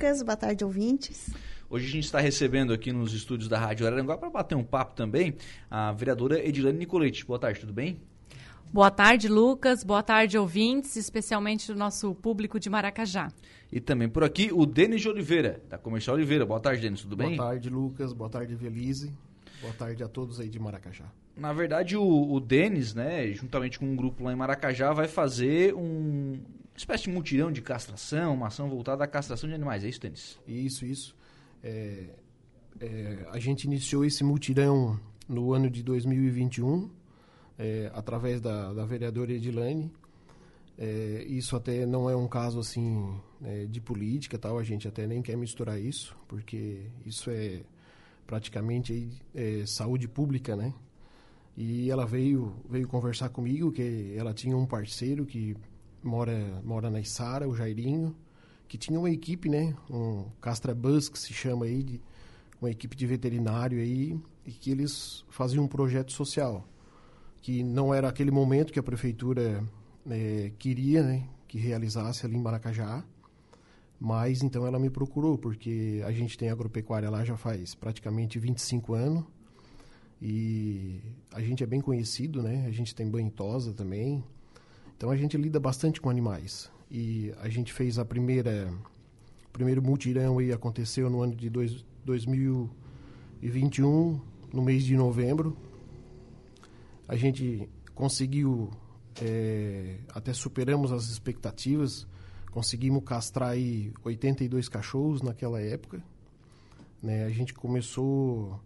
Lucas. Boa tarde, ouvintes. Hoje a gente está recebendo aqui nos estúdios da Rádio Araranguá para bater um papo também a vereadora Edilane Nicolete. Boa tarde, tudo bem? Boa tarde, Lucas. Boa tarde, ouvintes, especialmente do nosso público de Maracajá. E também por aqui o Denis de Oliveira, da Comercial Oliveira. Boa tarde, Denis, tudo bem? Boa tarde, Lucas. Boa tarde, Velize. Boa tarde a todos aí de Maracajá. Na verdade, o, o Denis, né, juntamente com um grupo lá em Maracajá, vai fazer um espécie de mutirão de castração, uma ação voltada à castração de animais. É isso, Denis? Isso, isso. É, é, a gente iniciou esse mutirão no ano de 2021, é, através da, da vereadora Edilane. É, isso até não é um caso assim é, de política, tal. A gente até nem quer misturar isso, porque isso é praticamente é, saúde pública, né? E ela veio veio conversar comigo que ela tinha um parceiro que mora mora na Isara, o Jairinho, que tinha uma equipe, né? Um Castra Bus que se chama aí de uma equipe de veterinário aí e que eles faziam um projeto social que não era aquele momento que a prefeitura é, queria, né? Que realizasse ali em Maracajá mas então ela me procurou, porque a gente tem agropecuária lá já faz praticamente 25 anos. E a gente é bem conhecido, né? A gente tem banho tosa também. Então a gente lida bastante com animais. E a gente fez a primeira o primeiro mutirão e aconteceu no ano de dois, 2021, no mês de novembro. A gente conseguiu, é, até superamos as expectativas Conseguimos castrar aí 82 cachorros naquela época. Né? A gente começou...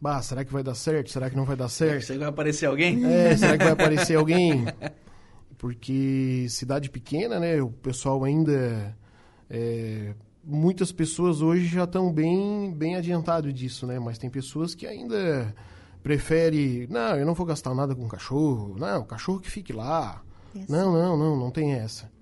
Bah, será que vai dar certo? Será que não vai dar certo? Será que vai aparecer alguém? É, será que vai aparecer alguém? Porque cidade pequena, né? O pessoal ainda... É, muitas pessoas hoje já estão bem, bem adiantado disso, né? Mas tem pessoas que ainda prefere, não, eu não vou gastar nada com cachorro, não, o cachorro que fique lá. Isso. Não, não, não, não tem essa.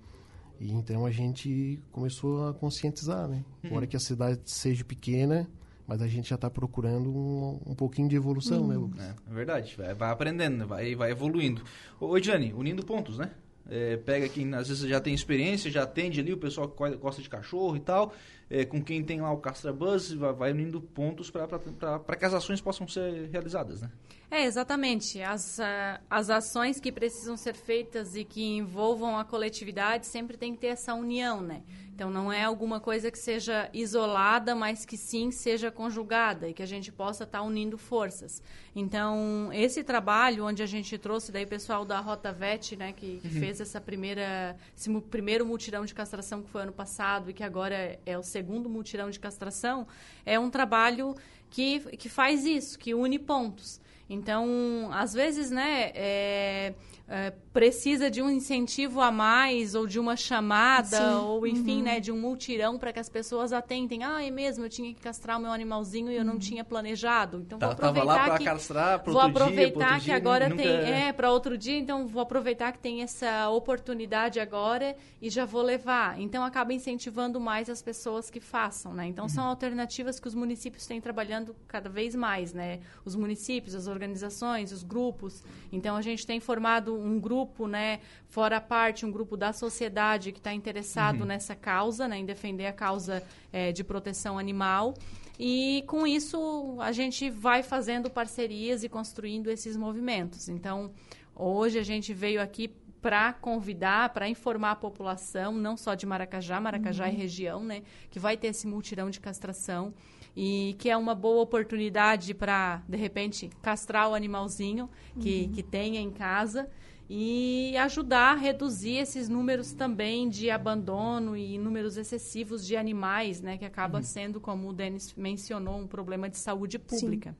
E então a gente começou a conscientizar, né? Hora que a cidade seja pequena, mas a gente já está procurando um, um, pouquinho de evolução, né, uhum. Lucas? É, é verdade, vai, vai, aprendendo, vai, vai evoluindo. Ô, Jane, unindo pontos, né? É, pega quem às vezes já tem experiência, já atende ali o pessoal que gosta de cachorro e tal, é, com quem tem lá o Castra Buzz, vai, vai unindo pontos para que as ações possam ser realizadas, né? É, exatamente. As, uh, as ações que precisam ser feitas e que envolvam a coletividade sempre tem que ter essa união, né? Então não é alguma coisa que seja isolada, mas que sim seja conjugada e que a gente possa estar tá unindo forças. Então esse trabalho onde a gente trouxe daí pessoal da Rota Vet, né, que, que uhum. fez essa primeira esse primeiro mutirão de castração que foi ano passado e que agora é o segundo mutirão de castração, é um trabalho que, que faz isso, que une pontos. Então, às vezes, né, é, é, precisa de um incentivo a mais ou de uma chamada Sim. ou enfim uhum. né de um multirão para que as pessoas atentem ah é mesmo eu tinha que castrar o meu animalzinho e eu não uhum. tinha planejado então tá, vou aproveitar lá que castrar vou aproveitar dia, que agora nunca... tem é para outro dia então vou aproveitar que tem essa oportunidade agora e já vou levar então acaba incentivando mais as pessoas que façam né então uhum. são alternativas que os municípios têm trabalhando cada vez mais né os municípios as organizações os grupos então a gente tem formado um grupo, né, fora parte, um grupo da sociedade que está interessado uhum. nessa causa, né, em defender a causa é, de proteção animal. E com isso a gente vai fazendo parcerias e construindo esses movimentos. Então, hoje a gente veio aqui para convidar, para informar a população, não só de Maracajá, Maracajá uhum. e região, né, que vai ter esse multirão de castração e que é uma boa oportunidade para, de repente, castrar o animalzinho que, uhum. que tenha em casa e ajudar a reduzir esses números também de abandono e números excessivos de animais, né, que acaba uhum. sendo, como o Denis mencionou, um problema de saúde pública.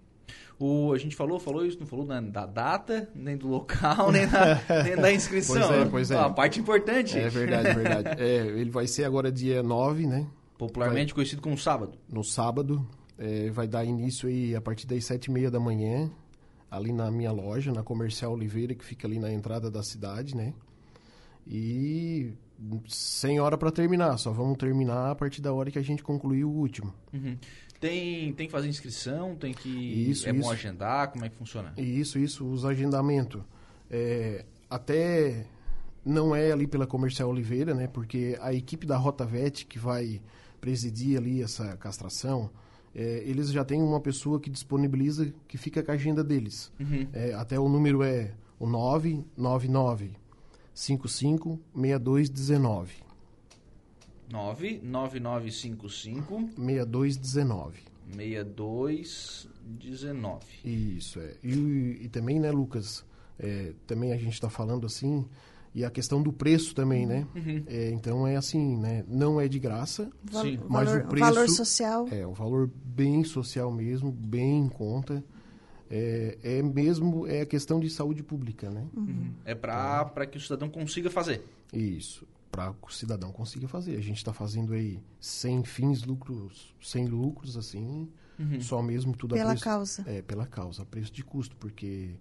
O, a gente falou, falou isso, não falou da, da data, nem do local, nem, da, nem da inscrição. Pois é, pois é. a parte importante. É verdade, é verdade. É, ele vai ser agora dia 9, né? Popularmente vai, conhecido como sábado. No sábado. É, vai dar início aí a partir das sete e meia da manhã, ali na minha loja, na Comercial Oliveira, que fica ali na entrada da cidade, né? E sem hora para terminar, só vamos terminar a partir da hora que a gente concluir o último. Uhum. Tem, tem que fazer inscrição, tem que. Isso, é isso. bom agendar, como é que funciona? Isso, isso, os agendamentos. É, até não é ali pela Comercial Oliveira, né? Porque a equipe da Rota Vet que vai presidir ali essa castração, é, eles já têm uma pessoa que disponibiliza, que fica com a agenda deles. Uhum. É, até o número é o 999 55 6219. 99955 6219. 6219. Isso, é. E, e também, né, Lucas, é, também a gente está falando assim, e a questão do preço também, né? Uhum. É, então é assim, né? Não é de graça, Sim. Mas valor, o preço- valor social. é um valor bem social mesmo, bem em conta. É, é mesmo, é questão de saúde pública, né? É para que o cidadão consiga fazer. Isso, para que o cidadão consiga fazer. A gente está fazendo aí sem fins lucros, sem lucros, assim, Uhum. só mesmo tudo a Pela preço, causa. É, pela causa, a preço de custo, porque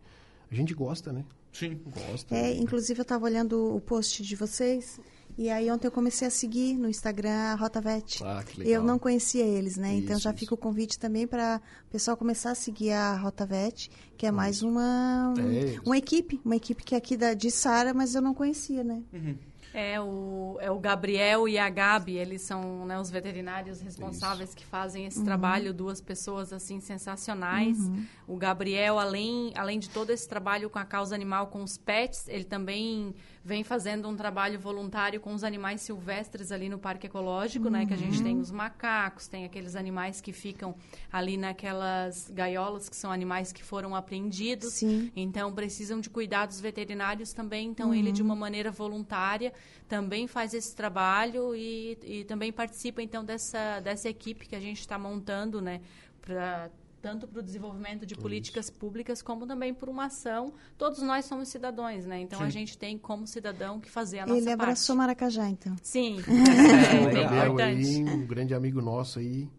a gente gosta, né? Sim. Gosta. É, inclusive eu estava olhando o post de vocês e aí ontem eu comecei a seguir no Instagram a Rotavet. Ah, que legal. Eu não conhecia eles, né? então Isso, já isso. fica o convite também para o pessoal começar a seguir a Rotavet, que é mais uma É. uma equipe, uma equipe que é aqui da, de Sara, mas eu não conhecia, né? Uhum. É o, é o Gabriel e a Gabi, eles são né, os veterinários responsáveis que fazem esse trabalho, duas pessoas assim sensacionais. O Gabriel, além, além de todo esse trabalho com a causa animal, com os pets, ele também vem fazendo um trabalho voluntário com os animais silvestres ali no Parque Ecológico, né? Que a gente tem os macacos, tem aqueles animais que ficam ali naquelas gaiolas, que são animais que foram apreendidos. Sim. Então, precisam de cuidados veterinários também. Então, ele, de uma maneira voluntária, também faz esse trabalho e, e também participa, então, dessa, dessa equipe que a gente está montando, né? Pra, tanto para o desenvolvimento de políticas públicas, como também por uma ação. Todos nós somos cidadãos, né? Então, a Sim. gente tem, como cidadão, que fazer a nossa Ele abraçou parte. Maracajá, então. Sim, O é bem Gabriel aí, um grande amigo nosso aí,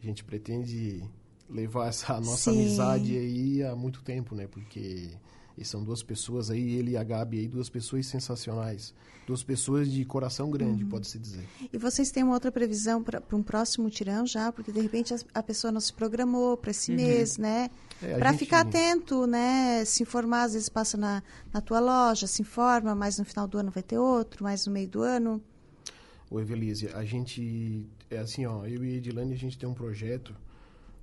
a gente pretende levar essa nossa Sim. amizade aí há muito tempo, né? Porque e são duas pessoas aí, ele e a Gabi aí, duas pessoas sensacionais. Duas pessoas de coração grande, Uhum. pode-se dizer. E vocês têm uma outra previsão para um próximo tirão já? Porque de repente as- a pessoa não se programou para esse mês, né? É, a para gente- ficar atento, né? Se informar, às vezes passa na, na tua loja, se informa, mas no final do ano vai ter outro, mais no meio do ano. Ô, Evelise, a gente, é assim, ó, eu e a Edilane, a gente tem um projeto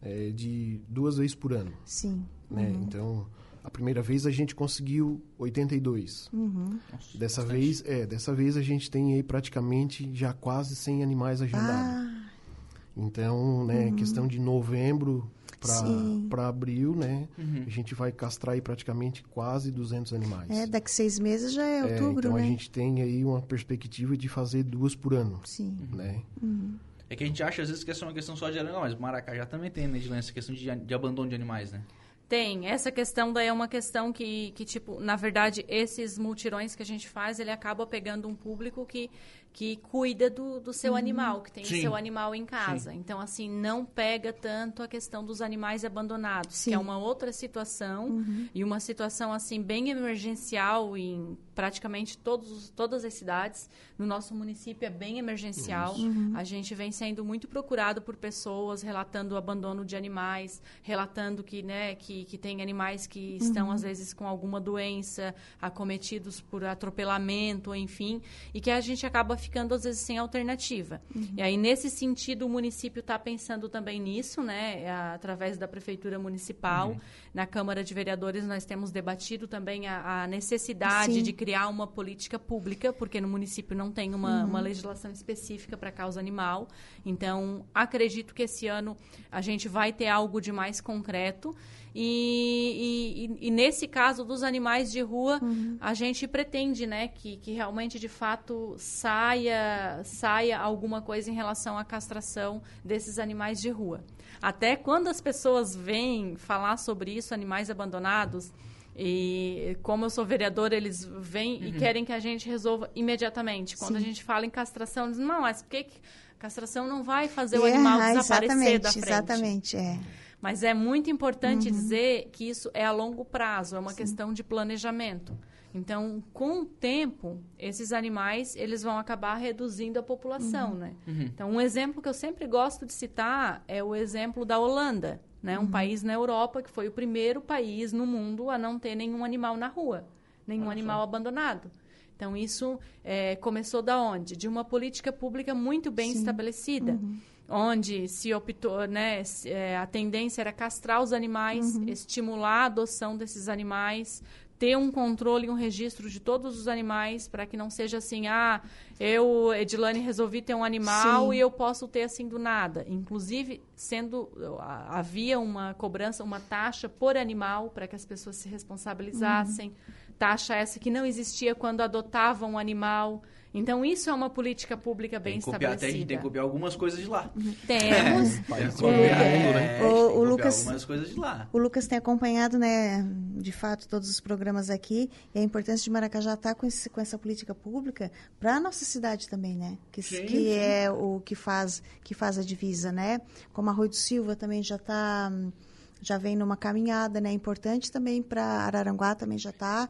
é, de duas vezes por ano, Sim. né? Então, a primeira vez a gente conseguiu 82. Uhum. Nossa, Dessa bastante. vez, é, dessa vez a gente tem aí praticamente já quase 100 animais agendados. Ah, Então, né, questão de novembro para abril, né, Uhum. a gente vai castrar aí praticamente quase 200 animais. é, daqui seis meses já é É, outubro, então né? a gente tem aí uma perspectiva de fazer duas por ano, Sim. né? É que a gente acha às vezes que essa é uma questão só de Aranguá, mas Maracajá também tem, né, Edilene, essa questão de, de abandono de animais, né? Tem. Essa questão daí é uma questão que, que, tipo, na verdade, esses multirões que a gente faz, ele acaba pegando um público que, que cuida do, do seu animal, que tem Sim. o seu animal em casa. Então, assim, não pega tanto a questão dos animais abandonados, Sim. que é uma outra situação e uma situação, assim, bem emergencial em praticamente todos, os- todas as cidades. No nosso município é bem emergencial. A gente vem sendo muito procurado por pessoas relatando o abandono de animais, relatando que, né, que, que tem animais que estão, às vezes, com alguma doença, acometidos por atropelamento, enfim, e que a gente acaba ficando, às vezes, sem alternativa. E aí, nesse sentido, o município está pensando também nisso, né, a- através da Prefeitura Municipal. Na Câmara de Vereadores, nós temos debatido também a, a necessidade Sim. de criar uma política pública, porque no município não tem uma, uma legislação específica para causa animal. Então, acredito que esse ano a gente vai ter algo de mais concreto. E, e- e nesse caso dos animais de rua, a gente pretende né, que, que realmente, de fato, saia, saia alguma coisa em relação à castração desses animais de rua. Até quando as pessoas vêm falar sobre isso, animais abandonados, e como eu sou vereadora, eles vêm e querem que a gente resolva imediatamente. Quando a gente fala em castração, eles dizem, não, mas por que que castração não vai fazer o É, animal ah, desaparecer exatamente, da frente? Exatamente, é. Mas é muito importante dizer que isso é a longo prazo, é uma questão de planejamento. Então, com o tempo, esses animais eles vão acabar reduzindo a população, né? Então, um exemplo que eu sempre gosto de citar é o exemplo da Holanda, né? Um país na Europa que foi o primeiro país no mundo a não ter nenhum animal na rua, nenhum só. animal abandonado. Então, isso é, começou da onde? De uma política pública muito bem Sim. estabelecida. Uhum. Onde se optou, né, é, a tendência era castrar os animais, uhum. estimular a adoção desses animais, ter um controle e um registro de todos os animais para que não seja assim, ah, eu, Edilane, resolvi ter um animal Sim. e eu posso ter assim do nada. Inclusive, sendo havia uma cobrança, uma taxa por animal para que as pessoas se responsabilizassem. Uhum. Taxa essa que não existia quando adotavam um animal. Então, isso é uma política pública bem tem copiar, estabelecida. Tem, tem que copiar algumas coisas de lá. Temos. É, é, o, o Lucas, algumas coisas de lá. O Lucas tem acompanhado, né, de fato, todos os programas aqui. E a importância de Maracajá estar tá com, esse, com essa política pública para a nossa cidade também, né? Que, sim, que sim. é o que faz, que faz a divisa, né? Como a Rui do Silva também já está já vem numa caminhada, né? Importante também para Araranguá também já está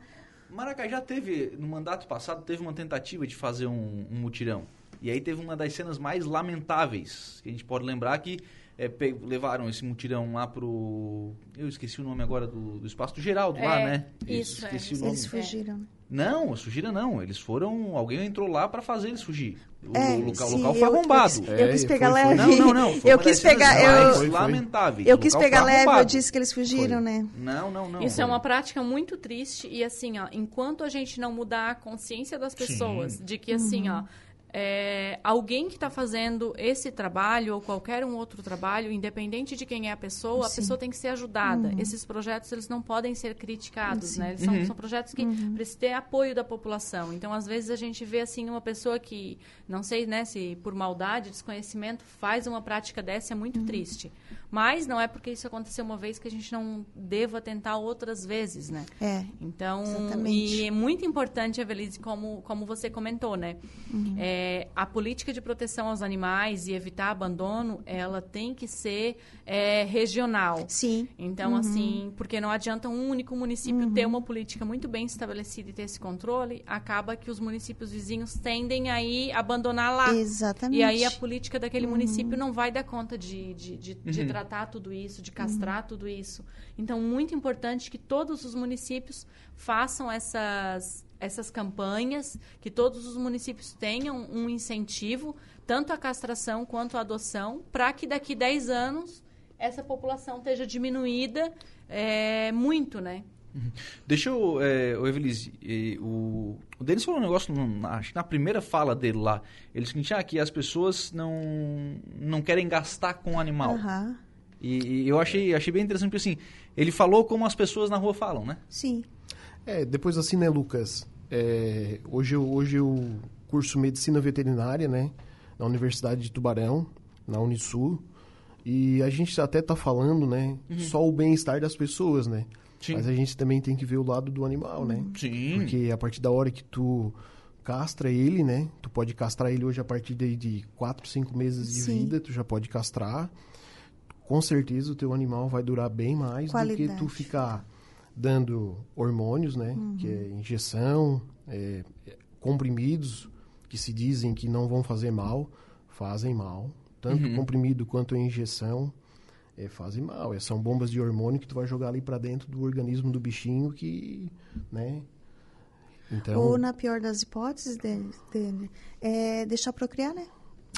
Maracajá teve, no mandato passado, teve uma tentativa de fazer um, um mutirão. E aí teve uma das cenas mais lamentáveis, que a gente pode lembrar que é, levaram esse mutirão lá pro. Eu esqueci o nome agora do, do espaço do Geraldo é, lá, né? Isso, esqueci é, o nome. Eles fugiram. Não, fugiram não. Eles foram. Alguém entrou lá para fazer eles fugir. O, é, o local, sim, local foi arrombado. Eu, eu, quis pegar foi, leve. Não, não, não. eu quis pegar. Eu, foi, lamentáveis. Eu quis pegar leve, eu disse que eles fugiram, né? Não, não, não. Isso é uma prática muito triste. E assim, ó, enquanto a gente não mudar a consciência das pessoas sim. de que assim, uhum. ó é, alguém que está fazendo esse trabalho ou qualquer um outro trabalho, independente de quem é a pessoa, Sim. a pessoa tem que ser ajudada. Uhum. Esses projetos eles não podem ser criticados, né? Eles são, uhum. são projetos que uhum. precisam ter apoio da população. Então, às vezes a gente vê assim uma pessoa que não sei, né, se por maldade, desconhecimento faz uma prática dessa é muito uhum. triste. Mas não é porque isso aconteceu uma vez que a gente não deva tentar outras vezes, né? É. Então, exatamente. e é muito importante, Evelise, como como você comentou, né? Uhum. É, é, a política de proteção aos animais e evitar abandono, ela tem que ser é, regional. Sim. Então, uhum. assim, porque não adianta um único município uhum. ter uma política muito bem estabelecida e ter esse controle, acaba que os municípios vizinhos tendem a ir abandonar lá. Exatamente. E aí a política daquele uhum. município não vai dar conta de, de, de, de uhum. tratar tudo isso, de castrar uhum. tudo isso. Então, muito importante que todos os municípios façam essas essas campanhas, que todos os municípios tenham um incentivo, tanto à castração quanto à adoção, para que daqui 10 anos essa população esteja diminuída é, muito, né? Uhum. Deixa eu, é, o Evelise, o, o Denis falou um negócio, acho que na primeira fala dele lá, ele disse que, ah, que as pessoas não, não querem gastar com o animal. Uhum. E, e, eu achei, achei bem interessante, porque assim, ele falou como as pessoas na rua falam, né? Sim. É, depois assim, né, Lucas? É, hoje, eu, hoje eu curso medicina veterinária, né? Na Universidade de Tubarão, na Unisul. E a gente até está falando, né? Uhum. Só o bem-estar das pessoas, né? Sim. Mas a gente também tem que ver o lado do animal, né? Sim. Porque a partir da hora que tu castra ele, né? Tu pode castrar ele hoje a partir de, de 4, 5 meses de Sim. vida, tu já pode castrar. Com certeza o teu animal vai durar bem mais Qualidade. do que tu ficar dando hormônios, né? Uhum. Que é injeção, é, comprimidos que se dizem que não vão fazer mal, fazem mal. Tanto uhum. comprimido quanto a injeção é, fazem mal. É, são bombas de hormônio que tu vai jogar ali para dentro do organismo do bichinho que, né? Então, Ou na pior das hipóteses dele, dele é deixar procriar, né?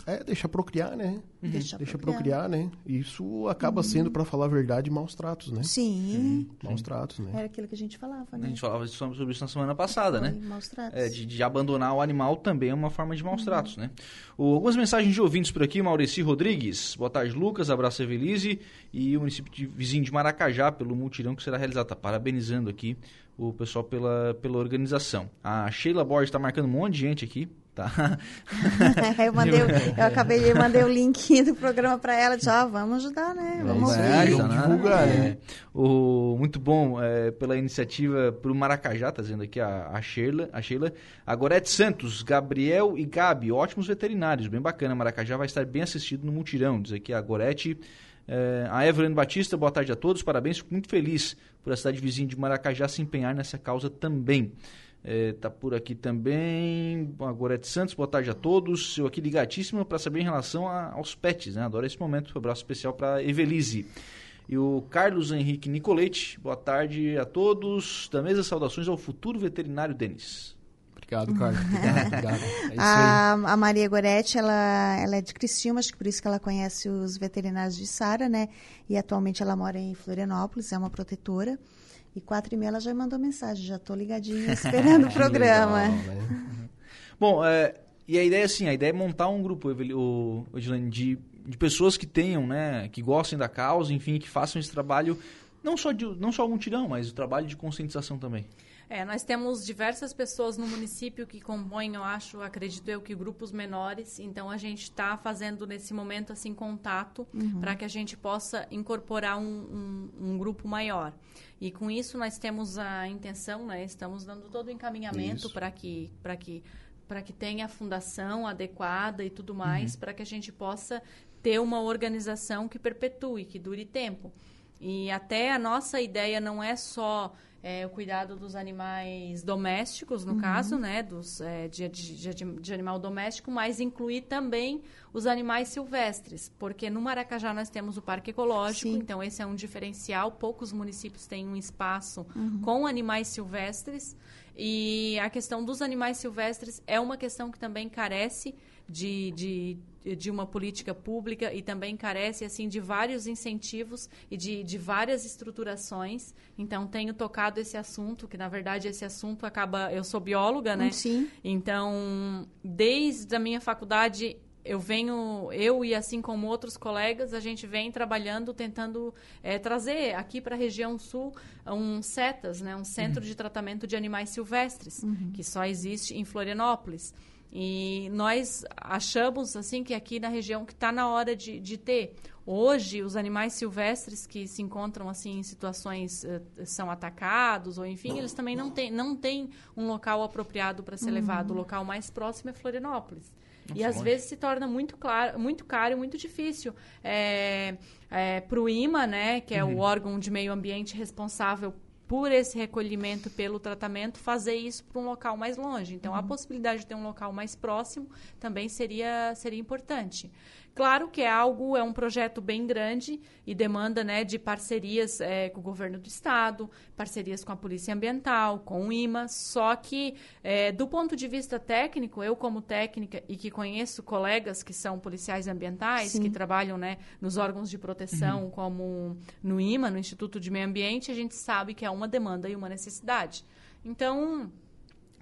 É, deixa procriar, né? Uhum. Deixa, deixa procriar. procriar. né? Isso acaba uhum. sendo, para falar a verdade, maus tratos, né? Sim. Uhum. Maus tratos, né? Era aquilo que a gente falava, né? A gente falava sobre isso na semana passada, Foi né? Maus tratos. É, de, de, abandonar o animal também é uma forma de maus uhum. tratos, né? O, algumas mensagens de ouvintes por aqui, Maurici Rodrigues. Boa tarde, Lucas. Abraço, Evelise. E o município de, vizinho de Maracajá, pelo mutirão que será realizado. Tá parabenizando aqui o pessoal pela, pela organização. A Sheila Borges está marcando um monte de gente aqui. Tá. eu, mandei, eu acabei de mandei o link do programa para ela, disse, ó, oh, vamos ajudar, né? Vamos é, ouvir. Divulgar, né? É. O, muito bom é, pela iniciativa para o Maracajá, tá dizendo aqui a, a Sheila. A Sheila. Agorete Santos, Gabriel e Gabi, ótimos veterinários, bem bacana. Maracajá vai estar bem assistido no mutirão, diz aqui a Gorete. É, a Evelyn Batista, boa tarde a todos, parabéns, fico muito feliz por a cidade vizinha de Maracajá se empenhar nessa causa também. Está é, por aqui também. Agora é de Santos, boa tarde a todos. Eu aqui ligadíssimo para saber em relação a, aos pets, né? Adoro esse momento. Um abraço especial para Evelise. E o Carlos Henrique Nicolete, boa tarde a todos. Da mesa, saudações ao futuro veterinário Denis. Obrigado, Carlos. Obrigado, obrigado. É a, a, Maria Goretti, ela, ela é de Criciúma, acho que por isso que ela conhece os veterinários de Sara, né? E atualmente ela mora em Florianópolis, é uma protetora. E quatro e meia ela já mandou mensagem, já estou ligadinha esperando o programa. Legal, né? Bom, é, e a ideia assim, a ideia é montar um grupo, o, o de, de pessoas que tenham, né, que gostem da causa, enfim, que façam esse trabalho, não só, de, não só o mutirão, mas o trabalho de conscientização também. É, nós temos diversas pessoas no município que compõem, eu acho, acredito eu, que grupos menores. Então, a gente está fazendo, nesse momento, assim, contato uhum. para que a gente possa incorporar um, um, um, grupo maior. E com isso, nós temos a intenção, né? Estamos dando todo o encaminhamento para que, que, que tenha a fundação adequada e tudo mais, uhum. para que a gente possa ter uma organização que perpetue, que dure tempo. E até a nossa ideia não é só é, o cuidado dos animais domésticos, no uhum. caso, né, dos, é, de, de, de, de, animal doméstico, mas incluir também os animais silvestres, porque no Maracajá nós temos o Parque Ecológico, Sim. então esse é um diferencial, poucos municípios têm um espaço uhum. com animais silvestres, e a questão dos animais silvestres é uma questão que também carece de, de de uma política pública e também carece assim de vários incentivos e de, de várias estruturações. Então tenho tocado esse assunto, que na verdade esse assunto acaba. Eu sou bióloga, né? Sim. Então desde a minha faculdade eu venho, eu e assim como outros colegas, a gente vem trabalhando, tentando é, trazer aqui para a região sul um CETAS, né, um Centro uhum. de Tratamento de Animais Silvestres, uhum. que só existe em Florianópolis. E nós achamos assim que aqui na região que está na hora de, de, ter. Hoje, os animais silvestres que se encontram assim em situações uh, são atacados ou enfim, eles também não têm não tem um local apropriado para ser uhum. levado. O local mais próximo é Florianópolis. Nossa, e às longe. vezes se torna muito, claro, muito caro e muito difícil. É, é, para o IMA, né, que é uhum. o órgão de meio ambiente responsável por esse recolhimento, pelo tratamento, fazer isso para um local mais longe. Então, uhum. a possibilidade de ter um local mais próximo também seria, seria importante. Claro que é algo, é um projeto bem grande e demanda né, de parcerias é, com o governo do estado, parcerias com a Polícia Ambiental, com o IMA, só que é, do ponto de vista técnico, eu como técnica e que conheço colegas que são policiais ambientais, Sim. que trabalham né, nos órgãos de proteção, uhum. como no IMA, no Instituto de Meio Ambiente, a gente sabe que é uma demanda e uma necessidade. Então,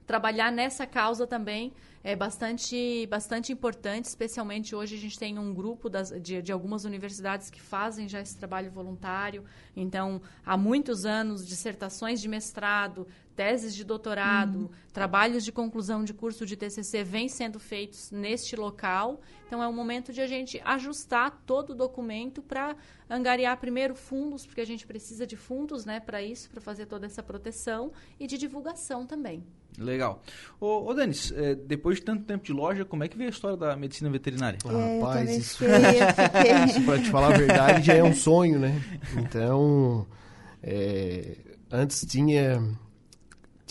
trabalhar nessa causa também é bastante, bastante importante, especialmente hoje a gente tem um grupo das, de, de algumas universidades que fazem já esse trabalho voluntário. Então, há muitos anos, dissertações de mestrado, teses de doutorado, uhum. trabalhos de conclusão de curso de TCC vêm sendo feitos neste local. Então, é o momento de a gente ajustar todo o documento para angariar primeiro fundos, porque a gente precisa de fundos né, para isso, para fazer toda essa proteção, e de divulgação também. Legal. Ô, ô Denis, é, depois de tanto tempo de loja, como é que veio a história da medicina veterinária? É, Rapaz, isso, isso para te falar a verdade já é um sonho, né? Então, é, antes tinha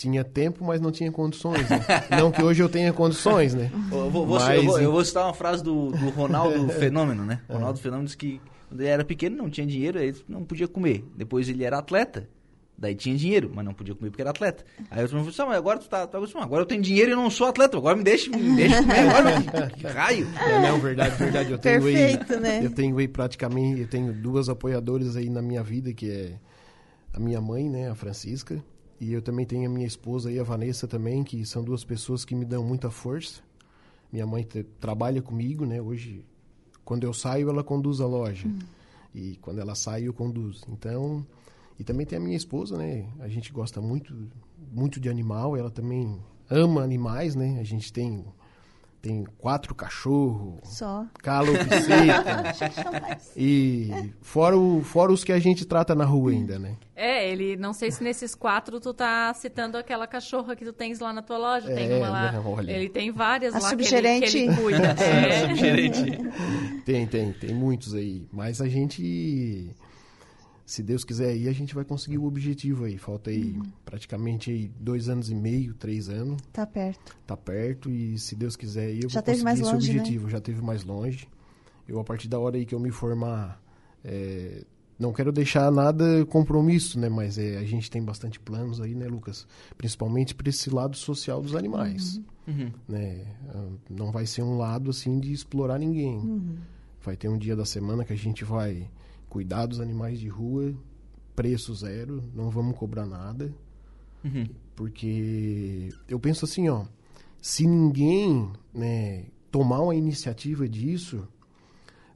tinha tempo, mas não tinha condições. Né? não que hoje eu tenha condições, né? Eu vou, mas, eu, vou, eu vou, citar uma frase do, do Ronaldo Fenômeno, né? Ronaldo Fenômeno disse que quando ele era pequeno não tinha dinheiro, ele não podia comer. Depois ele era atleta, Daí tinha dinheiro, mas não podia comer porque era atleta. Aí eu falei, assim, mas agora tu tá, tá agora eu tenho dinheiro e eu não sou atleta, agora me deixa, me deixa comer agora, que raio. É, não, verdade, verdade. Eu tenho Perfeito, aí, né? Eu tenho aí praticamente, eu tenho duas apoiadoras aí na minha vida, que é a minha mãe, né, a Francisca, e eu também tenho a minha esposa aí, a Vanessa também, que são duas pessoas que me dão muita força. Minha mãe trabalha comigo, né, hoje, quando eu saio, ela conduz a loja. Hum. E quando ela sai, eu conduzo. Então, e também tem a minha esposa, né? A gente gosta muito, muito de animal, ela também ama animais, né? A gente tem tem quatro cachorros. Só. Calopsita. e fora, o, fora os que a gente trata na rua ainda, né? É, ele, não sei se nesses quatro tu tá citando aquela cachorra que tu tens lá na tua loja. Tem é, uma lá. Né, olha. Ele tem várias a lá subgerente. que ele, que ele cuida. é. subgerente. Tem, tem, tem muitos aí. Mas a gente se Deus quiser aí, a gente vai conseguir o objetivo aí. Falta aí uhum. praticamente aí dois anos e meio, três anos. Tá perto. Tá perto e se Deus quiser aí, eu Já vou conseguir mais esse longe, né? objetivo. Né? Já teve mais longe. Eu, a partir da hora aí que eu me formar, é, não quero deixar nada compromisso, né? Mas é, a gente tem bastante planos aí, né, Lucas? Principalmente para esse lado social dos animais, uhum. né? Ah, não vai ser um lado assim de explorar ninguém. Uhum. Vai ter um dia da semana que a gente vai cuidar dos animais de rua, preço zero, não vamos cobrar nada, uhum. porque eu penso assim, ó, se ninguém, né, tomar uma iniciativa disso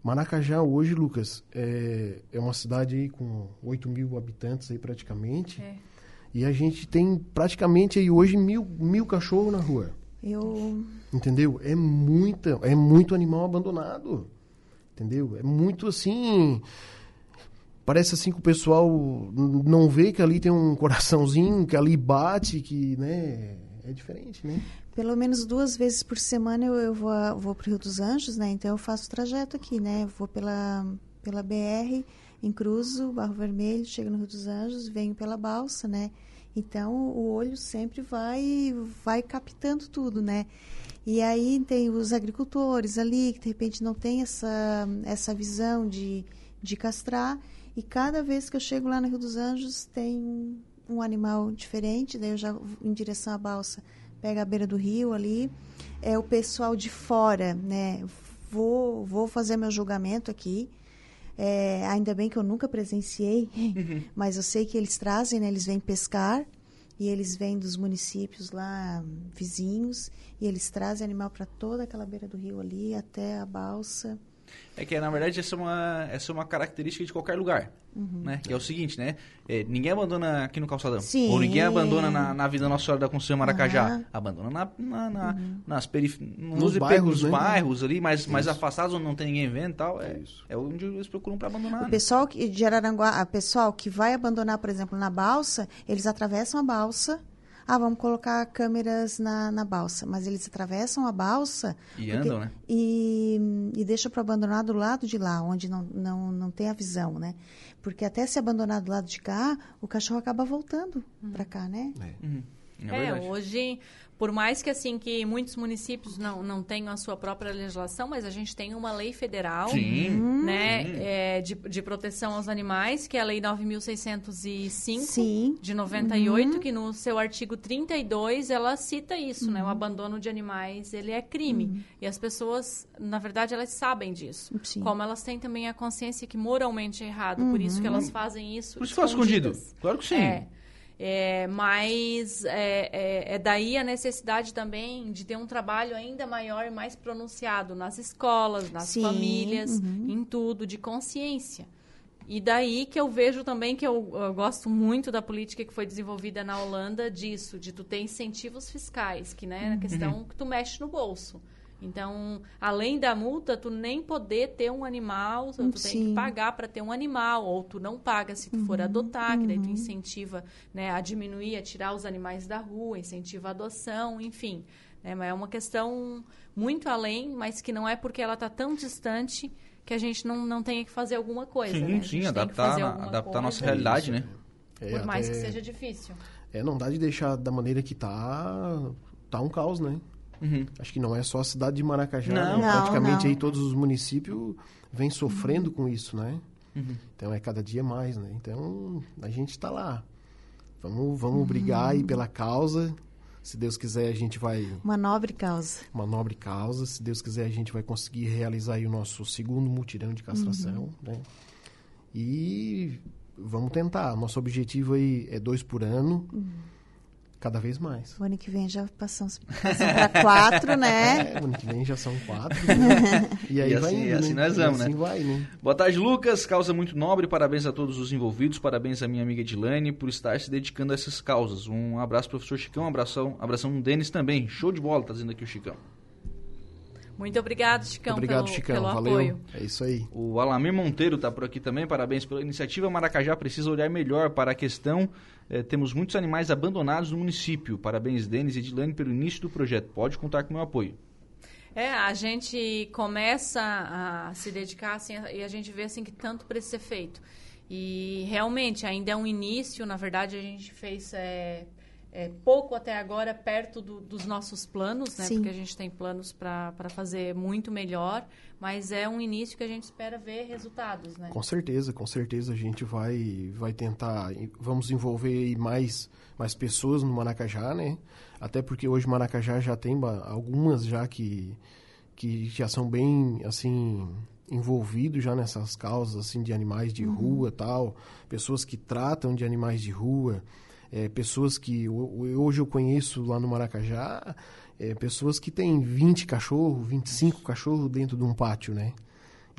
Maracajá hoje, Lucas, é, é uma cidade aí com 8 mil habitantes aí praticamente. É. E a gente tem praticamente aí hoje mil, mil cachorros na rua. Eu... Entendeu? É muita, é muito animal abandonado. Entendeu? É muito assim. Parece assim que o pessoal não vê que ali tem um coraçãozinho, que ali bate, que, né? É diferente, né? pelo menos duas vezes por semana eu, eu vou, vou para o Rio dos Anjos, né? Então eu faço o trajeto aqui, né? Vou pela, pela BR, em Cruzo, Barro Vermelho, chego no Rio dos Anjos, venho pela balsa, né? Então o olho sempre vai vai captando tudo, né? E aí tem os agricultores ali que de repente não tem essa essa visão de, de castrar e cada vez que eu chego lá no Rio dos Anjos tem um animal diferente, daí eu já em direção à balsa pega a beira do rio ali, é o pessoal de fora, né? Vou, vou fazer meu julgamento aqui. É, ainda bem que eu nunca presenciei, uhum. mas eu sei que eles trazem, né? Eles vêm pescar e eles vêm dos municípios lá vizinhos e eles trazem animal para toda aquela beira do rio ali até a balsa. É que, na verdade, essa é uma, essa é uma característica de qualquer lugar. Uhum. Né? Que é o seguinte, né? É, ninguém abandona aqui no calçadão. Sim. Ou ninguém abandona na, na Vida Nossa Senhora da Conceição Maracajá. Uhum. Abandona na, na, na uhum. nas periferias. Nos bairros, né? bairros ali, mais, mais afastados, onde não tem ninguém vendo e tal. É, isso. é onde eles procuram para abandonar. O né? pessoal que, de Araranguá, o pessoal que vai abandonar, por exemplo, na balsa, eles atravessam a balsa ah, vamos colocar câmeras na, na balsa. Mas eles atravessam a balsa. E porque, andam, né? E, e deixam para abandonar do lado de lá, onde não, não, não tem a visão, né? Porque até se abandonar do lado de cá, o cachorro acaba voltando uhum. para cá, né? É. Uhum. É, é hoje por mais que assim que muitos municípios não, não tenham a sua própria legislação, mas a gente tem uma lei federal sim, né, sim. É, de, de proteção aos animais, que é a Lei 9.605 sim. de 98, uhum. que no seu artigo 32 ela cita isso, uhum. né? O uhum. abandono de animais, ele é crime. Uhum. E as pessoas, na verdade, elas sabem disso. Sim. Como elas têm também a consciência que moralmente é errado, por isso que elas fazem isso. Por isso faz escondido. Claro que sim. É. É, mas é, é, é, daí a necessidade também de ter um trabalho ainda maior e mais pronunciado nas escolas, nas Sim, famílias, uhum. em tudo, de consciência. E daí que eu vejo também que eu, eu, gosto muito da política que foi desenvolvida na Holanda disso, de tu ter incentivos fiscais, que né, na questão que tu mexe no bolso. Então, além da multa, tu nem poder ter um animal, tu Sim. tem que pagar para ter um animal, ou tu não paga se tu uhum. for adotar, que daí tu uhum. incentiva né, a diminuir, a tirar os animais da rua, incentiva a adoção, enfim. Né, mas é uma questão muito além, mas que não é porque ela está tão distante que a gente não, não tenha que fazer alguma coisa. Sim, né? sim, adaptar, adaptar a nossa realidade, né? É, Por mais até... que seja difícil. É, não dá de deixar da maneira que tá, tá um caos, né? Uhum. Acho que não é só a cidade de Maracajá, não, né? não, praticamente não. aí todos os municípios vêm sofrendo uhum. com isso, né? Uhum. Então é cada dia mais, né? Então a gente está lá. Vamos, vamos uhum. brigar aí pela causa. Se Deus quiser, a gente vai. Uma nobre causa. Uma nobre causa. Se Deus quiser, a gente vai conseguir realizar aí o nosso segundo mutirão de castração, uhum. né? E vamos tentar. Nosso objetivo aí é dois por ano. Cada vez mais. O ano que vem já passamos, para quatro, né? É, o ano que vem já são quatro. Né? E aí e vai assim, indo, assim né? nós vamos, assim né? Vai, né? Boa tarde, Lucas. Causa muito nobre. Parabéns a todos os envolvidos. Parabéns à minha amiga Edilane por estar se dedicando a essas causas. Um abraço, professor Chicão. Um abração, abração Denis também. Show de bola, tá dizendo aqui o Chicão. Muito obrigado, Chicão, Muito obrigado, pelo, Chicão. pelo Valeu. apoio. É isso aí. O Alamir Monteiro está por aqui também. Parabéns pela iniciativa. Maracajá precisa olhar melhor para a questão. Eh, temos muitos animais abandonados no município. Parabéns, Denis e Edilane, pelo início do projeto. Pode contar com o meu apoio. É, a gente começa a se dedicar assim, e a gente vê assim que tanto precisa ser feito. E realmente ainda é um início, na verdade a gente fez é, é, pouco até agora perto do, dos nossos planos, né? Sim. Porque a gente tem planos para fazer muito melhor, mas é um início que a gente espera ver resultados, né? Com certeza, com certeza a gente vai, vai tentar, vamos envolver mais, mais pessoas no Maracajá, né? Até porque hoje Maracajá já tem algumas já que, que já são bem, assim, envolvidos já nessas causas, assim, de animais de uhum. rua tal, pessoas que tratam de animais de rua, é, pessoas que hoje eu conheço lá no Maracajá, é, pessoas que têm 20 cachorros, 25 cachorros dentro de um pátio, né?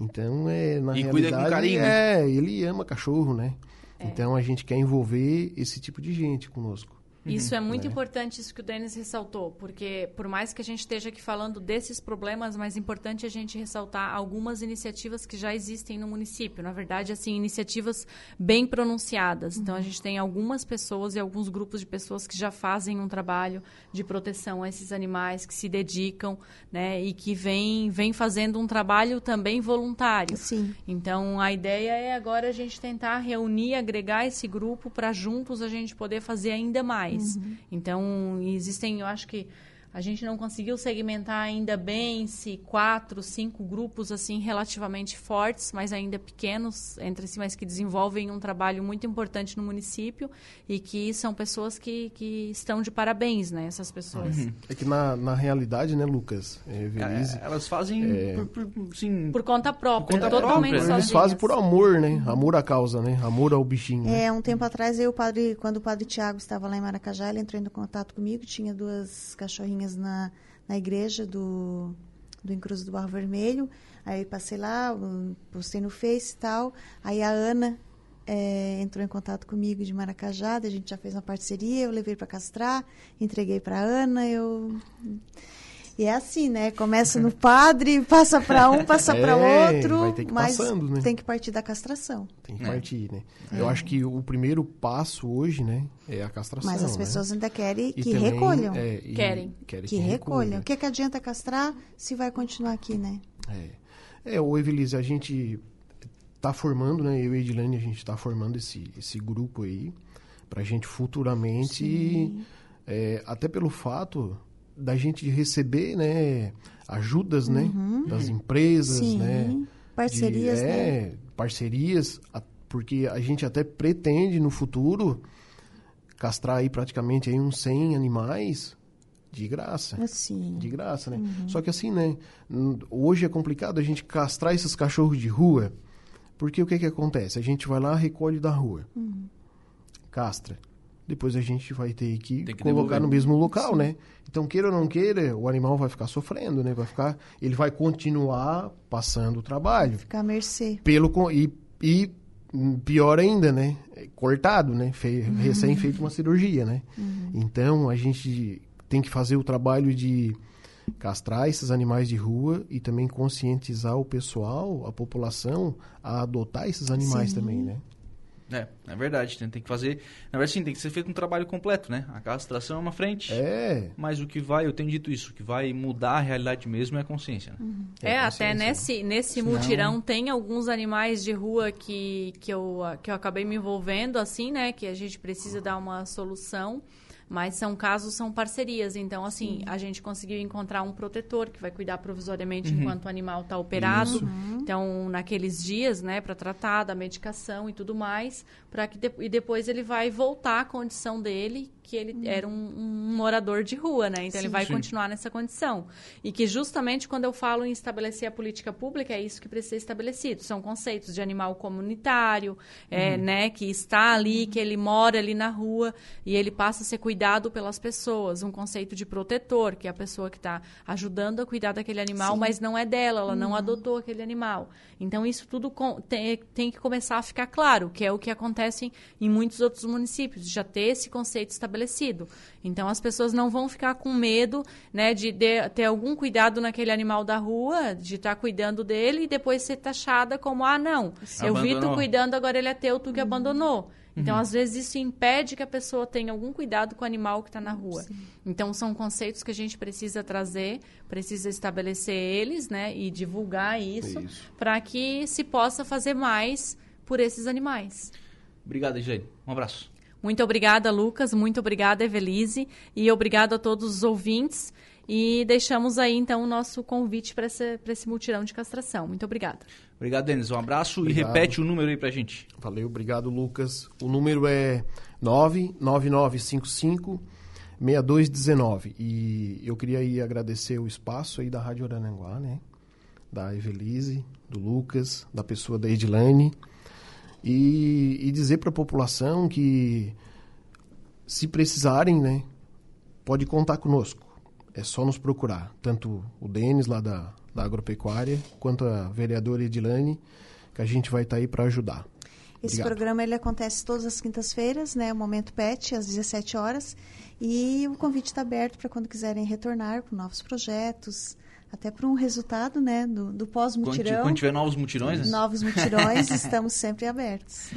Então, é, na e realidade, cuida com carinho, né? é, ele ama cachorro, né? É. Então, a gente quer envolver esse tipo de gente conosco. Isso é muito é. importante, isso que o Denis ressaltou, porque por mais que a gente esteja aqui falando desses problemas, mais importante é a gente ressaltar algumas iniciativas que já existem no município. Na verdade, assim, iniciativas bem pronunciadas. Uhum. Então, a gente tem algumas pessoas e alguns grupos de pessoas que já fazem um trabalho de proteção a esses animais, que se dedicam, né, e que vem, vem fazendo um trabalho também voluntário. Sim. Então, a ideia é agora a gente tentar reunir, agregar esse grupo para juntos a gente poder fazer ainda mais mais. Uhum. Então, existem, eu acho que a gente não conseguiu segmentar ainda bem se quatro, cinco grupos assim relativamente fortes, mas ainda pequenos entre si, mas que desenvolvem um trabalho muito importante no município e que são pessoas que, que estão de parabéns, né? Essas pessoas. Uhum. É que na, na realidade, né, Lucas, é, é, elas fazem é, por, por, sim, por conta própria, por conta totalmente própria. Eles fazem por amor, né? Amor à causa, né? Amor ao bichinho. Né? É, um tempo atrás eu, padre, quando o padre Tiago estava lá em Maracajá, ele entrou em contato comigo, tinha duas cachorrinhas na, na igreja do, do Encruz do Barro Vermelho. Aí passei lá, postei no Face e tal. Aí a Ana é, entrou em contato comigo de Maracajá, a gente já fez uma parceria, eu levei para castrar, entreguei para Ana, eu e é assim, né? Começa no padre, passa para um, passa é, para outro, vai ter que mas passando, né? tem que partir da castração. Tem que é. partir, né? É. Eu acho que o primeiro passo hoje, né, é a castração. Mas as né? pessoas ainda querem que também, recolham. É, querem. querem. Que, que recolham. O que, é que adianta castrar se vai continuar aqui, né? É, é o Evelise, a gente está formando, né? Eu e a Edilane, a gente está formando esse, esse grupo aí para a gente futuramente, é, até pelo fato da gente receber, né, ajudas, né, uhum. das empresas, Sim. né, parcerias, de, é, né? parcerias, porque a gente até pretende no futuro castrar aí praticamente aí uns 100 animais de graça. Assim. De graça, né? Uhum. Só que assim, né, hoje é complicado a gente castrar esses cachorros de rua, porque o que que acontece? A gente vai lá, recolhe da rua. Uhum. Castra depois a gente vai ter que, que colocar devolver. no mesmo local, Sim. né? Então, queira ou não queira, o animal vai ficar sofrendo, né? Vai ficar, ele vai continuar passando o trabalho. Vai ficar à mercê. Pelo, e, e pior ainda, né? Cortado, né? Fe, uhum. Recém feito uma cirurgia, né? Uhum. Então, a gente tem que fazer o trabalho de castrar esses animais de rua e também conscientizar o pessoal, a população, a adotar esses animais Sim. também, né? É, é verdade. Tem, tem que fazer. Na verdade, sim, tem que ser feito um trabalho completo, né? A castração é uma frente. É. Mas o que vai, eu tenho dito isso, o que vai mudar a realidade mesmo é a consciência. Né? Uhum. É, é até nesse, nesse multirão tem alguns animais de rua que, que, eu, que eu acabei me envolvendo, assim, né? Que a gente precisa dar uma solução. Mas são casos, são parcerias. Então, assim, Sim. a gente conseguiu encontrar um protetor que vai cuidar provisoriamente uhum. enquanto o animal está operado. Uhum. Então, naqueles dias, né, para tratar da medicação e tudo mais, para que de, e depois ele vai voltar à condição dele que ele uhum. era um, um, morador de rua, né? Então sim, ele vai sim. continuar nessa condição. E que justamente quando eu falo em estabelecer a política pública, é isso que precisa ser estabelecido. São conceitos de animal comunitário, é, uhum. né? Que está ali, que ele mora ali na rua e ele passa a ser cuidado pelas pessoas. Um conceito de protetor, que é a pessoa que está ajudando a cuidar daquele animal, sim. mas não é dela, ela uhum. não adotou aquele animal. Então isso tudo tem, tem que começar a ficar claro, que é o que acontece em muitos outros municípios, já ter esse conceito estabelecido estabelecido. Então as pessoas não vão ficar com medo, né, de, de ter algum cuidado naquele animal da rua, de estar tá cuidando dele e depois ser taxada como ah não, Sim. eu vi tu cuidando, agora ele é teu, tu que uhum. abandonou. Então, uhum. às vezes, isso impede que a pessoa tenha algum cuidado com o animal que está na rua. Sim. Então, são conceitos que a gente precisa trazer, precisa estabelecer eles, né? E divulgar isso, isso. para que se possa fazer mais por esses animais. Obrigado, Eugênio. Um abraço. Muito obrigada, Lucas. Muito obrigada, Evelise. E obrigado a todos os ouvintes. E deixamos aí, então, o nosso convite para esse, esse mutirão de castração. Muito obrigada. Obrigado, Denis. Um abraço obrigado. e repete o número aí para gente. Valeu, obrigado, Lucas. O número é 99955 6219. E eu queria aí agradecer o espaço aí da Rádio Arananguá, né? Da Evelise, do Lucas, da pessoa da Edilane. E, e dizer para a população que se precisarem, né? Pode contar conosco é só nos procurar. Tanto o Denis, lá da, da agropecuária, quanto a vereadora Edilane, que a gente vai estar tá aí para ajudar. Esse Obrigado. programa ele acontece todas as quintas-feiras, né? O Momento Pet, às 17 horas. E o convite está aberto para quando quiserem retornar com novos projetos, até para um resultado né, do, do pós-mutirão. Quando, quando tiver novos mutirões? Né? Novos mutirões, estamos sempre abertos.